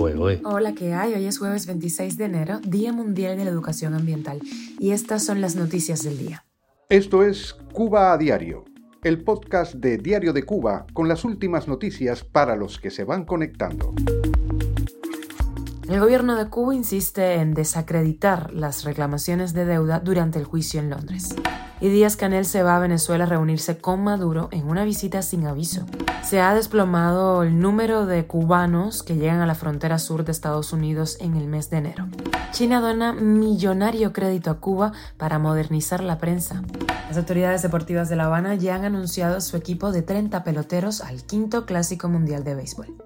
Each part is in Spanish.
Hola, ¿qué hay? Hoy es jueves 26 de enero, Día Mundial de la Educación Ambiental, y estas son las noticias del día. Esto es Cuba a Diario, el podcast de Diario de Cuba con las últimas noticias para los que se van conectando. El gobierno de Cuba insiste en desacreditar las reclamaciones de deuda durante el juicio en Londres y Díaz Canel se va a Venezuela a reunirse con Maduro en una visita sin aviso. Se ha desplomado el número de cubanos que llegan a la frontera sur de Estados Unidos en el mes de enero. China dona millonario crédito a Cuba para modernizar la prensa. Las autoridades deportivas de La Habana ya han anunciado su equipo de 30 peloteros al quinto Clásico Mundial de Béisbol.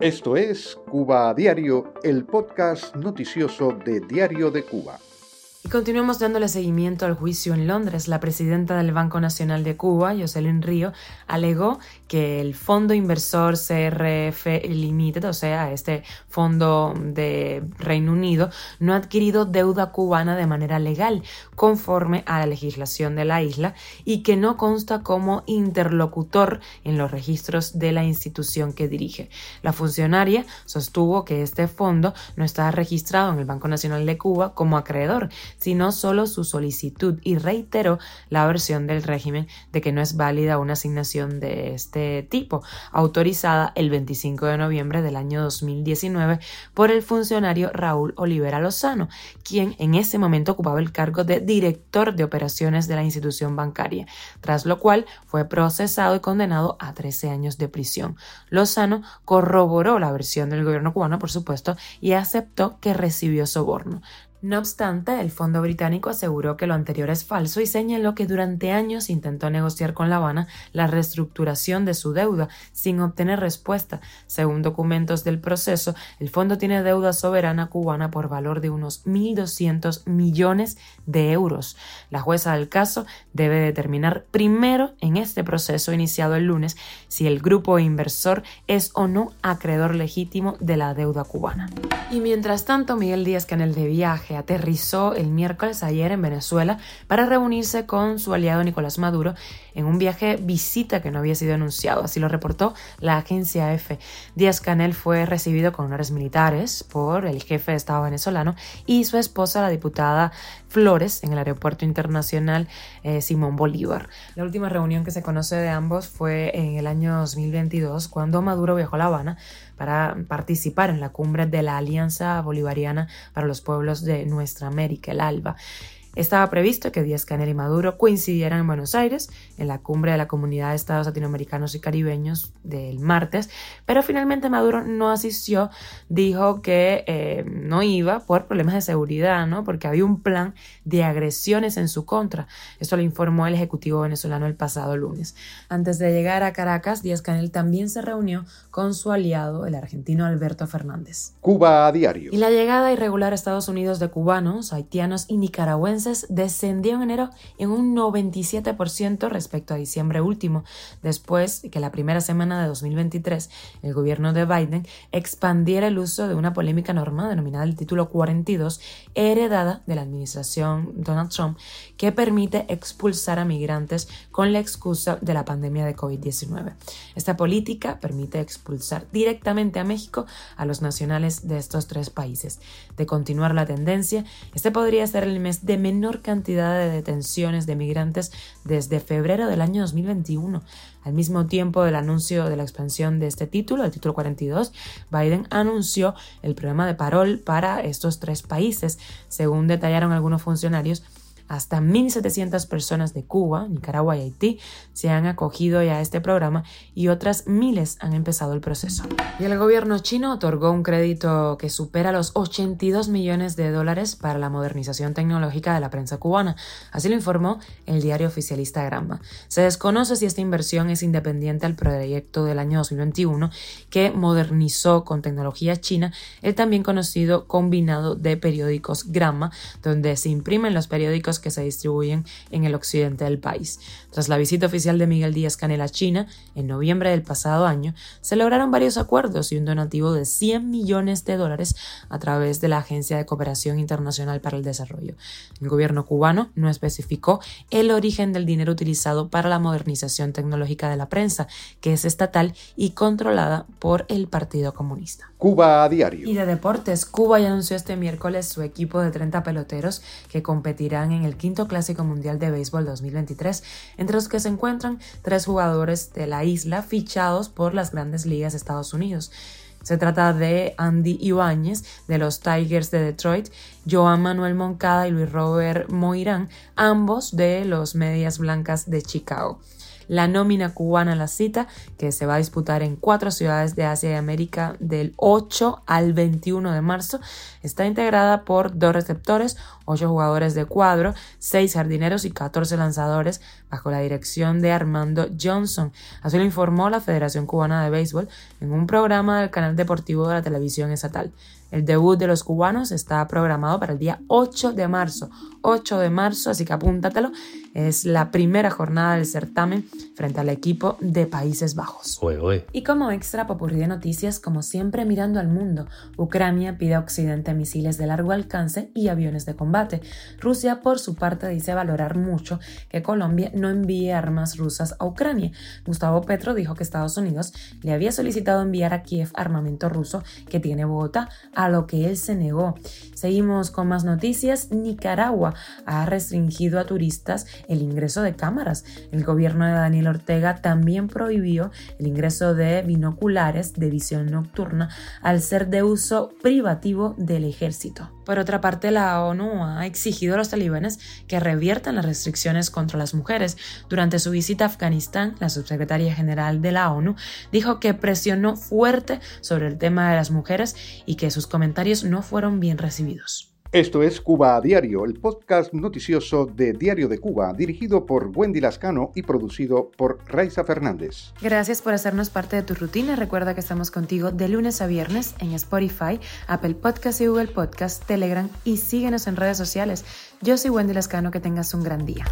Esto es Cuba a Diario, el podcast noticioso de Diario de Cuba. Continuamos dándole seguimiento al juicio en Londres. La presidenta del Banco Nacional de Cuba, Jocelyn Río, alegó que el fondo inversor CRF Limited, o sea, este fondo de Reino Unido, no ha adquirido deuda cubana de manera legal, conforme a la legislación de la isla, y que no consta como interlocutor en los registros de la institución que dirige. La funcionaria sostuvo que este fondo no está registrado en el Banco Nacional de Cuba como acreedor, sino solo su solicitud y reiteró la versión del régimen de que no es válida una asignación de este tipo, autorizada el 25 de noviembre del año 2019 por el funcionario Raúl Olivera Lozano, quien en ese momento ocupaba el cargo de director de operaciones de la institución bancaria, tras lo cual fue procesado y condenado a 13 años de prisión. Lozano corroboró la versión del gobierno cubano, por supuesto, y aceptó que recibió soborno. No obstante, el Fondo británico aseguró que lo anterior es falso y señaló que durante años intentó negociar con La Habana la reestructuración de su deuda sin obtener respuesta. Según documentos del proceso, el fondo tiene deuda soberana cubana por valor de unos 1.200 millones de euros. La jueza del caso debe determinar primero en este proceso iniciado el lunes si el grupo inversor es o no acreedor legítimo de la deuda cubana. Y mientras tanto, Miguel Díaz Canel de viaje aterrizó el miércoles ayer en Venezuela para reunirse con su aliado Nicolás Maduro en un viaje visita que no había sido anunciado, así lo reportó la agencia EFE. Díaz Canel fue recibido con honores militares por el jefe de Estado venezolano y su esposa, la diputada Flores, en el aeropuerto internacional eh, Simón Bolívar. La última reunión que se conoce de ambos fue en el año 2022, cuando Maduro viajó a La Habana para participar en la cumbre de la Alianza Bolivariana para los Pueblos de Nuestra América, el ALBA. Estaba previsto que Díaz Canel y Maduro coincidieran en Buenos Aires en la cumbre de la Comunidad de Estados Latinoamericanos y Caribeños del martes, pero finalmente Maduro no asistió, dijo que eh, no iba por problemas de seguridad, ¿no? porque había un plan de agresiones en su contra. Esto lo informó el Ejecutivo venezolano el pasado lunes. Antes de llegar a Caracas, Díaz Canel también se reunió con su aliado, el argentino Alberto Fernández. Cuba a diario. Y la llegada irregular a Estados Unidos de cubanos, haitianos y nicaragüenses descendió en enero en un 97% respecto a diciembre último, después que la primera semana de 2023 el gobierno de Biden expandiera el uso de una polémica norma denominada el título 42, heredada de la administración Donald Trump, que permite expulsar a migrantes con la excusa de la pandemia de COVID-19. Esta política permite expulsar directamente a México a los nacionales de estos tres países. De continuar la tendencia, este podría ser el mes de menor cantidad de detenciones de migrantes desde febrero del año 2021. Al mismo tiempo del anuncio de la expansión de este título, el título 42, Biden anunció el programa de parol para estos tres países. Según detallaron algunos funcionarios, hasta 1.700 personas de Cuba, Nicaragua y Haití se han acogido ya a este programa y otras miles han empezado el proceso. Y el gobierno chino otorgó un crédito que supera los 82 millones de dólares para la modernización tecnológica de la prensa cubana. Así lo informó el diario oficialista Granma. Se desconoce si esta inversión es independiente al proyecto del año 2021 que modernizó con tecnología china el también conocido combinado de periódicos Granma, donde se imprimen los periódicos que se distribuyen en el occidente del país. Tras la visita oficial de Miguel Díaz Canel a China en noviembre del pasado año, se lograron varios acuerdos y un donativo de 100 millones de dólares a través de la Agencia de Cooperación Internacional para el Desarrollo. El gobierno cubano no especificó el origen del dinero utilizado para la modernización tecnológica de la prensa, que es estatal y controlada por el Partido Comunista. Cuba a diario. Y de deportes, Cuba ya anunció este miércoles su equipo de 30 peloteros que competirán en el quinto Clásico Mundial de Béisbol 2023, entre los que se encuentran tres jugadores de la isla fichados por las grandes ligas de Estados Unidos. Se trata de Andy Ibáñez de los Tigers de Detroit, Joan Manuel Moncada y Luis Robert Moirán, ambos de los Medias Blancas de Chicago la nómina cubana la cita, que se va a disputar en cuatro ciudades de Asia y América del 8 al 21 de marzo, está integrada por dos receptores, ocho jugadores de cuadro, seis jardineros y 14 lanzadores, bajo la dirección de Armando Johnson. Así lo informó la Federación Cubana de Béisbol en un programa del canal deportivo de la televisión estatal. El debut de los cubanos está programado para el día 8 de marzo. 8 de marzo, así que apúntatelo. Es la primera jornada del certamen frente al equipo de Países Bajos. Y como extra popurrí de noticias, como siempre mirando al mundo, Ucrania pide a Occidente misiles de largo alcance y aviones de combate. Rusia, por su parte, dice valorar mucho que Colombia no envíe armas rusas a Ucrania. Gustavo Petro dijo que Estados Unidos le había solicitado enviar a Kiev armamento ruso que tiene Bogotá a lo que él se negó. Seguimos con más noticias. Nicaragua ha restringido a turistas el ingreso de cámaras. El gobierno de Daniel Ortega también prohibió el ingreso de binoculares de visión nocturna al ser de uso privativo del ejército. Por otra parte, la ONU ha exigido a los talibanes que reviertan las restricciones contra las mujeres. Durante su visita a Afganistán, la subsecretaria general de la ONU dijo que presionó fuerte sobre el tema de las mujeres y que sus comentarios no fueron bien recibidos. Esto es Cuba a Diario, el podcast noticioso de Diario de Cuba, dirigido por Wendy Lascano y producido por Raiza Fernández. Gracias por hacernos parte de tu rutina. Recuerda que estamos contigo de lunes a viernes en Spotify, Apple Podcast y Google Podcast, Telegram y síguenos en redes sociales. Yo soy Wendy Lascano, que tengas un gran día.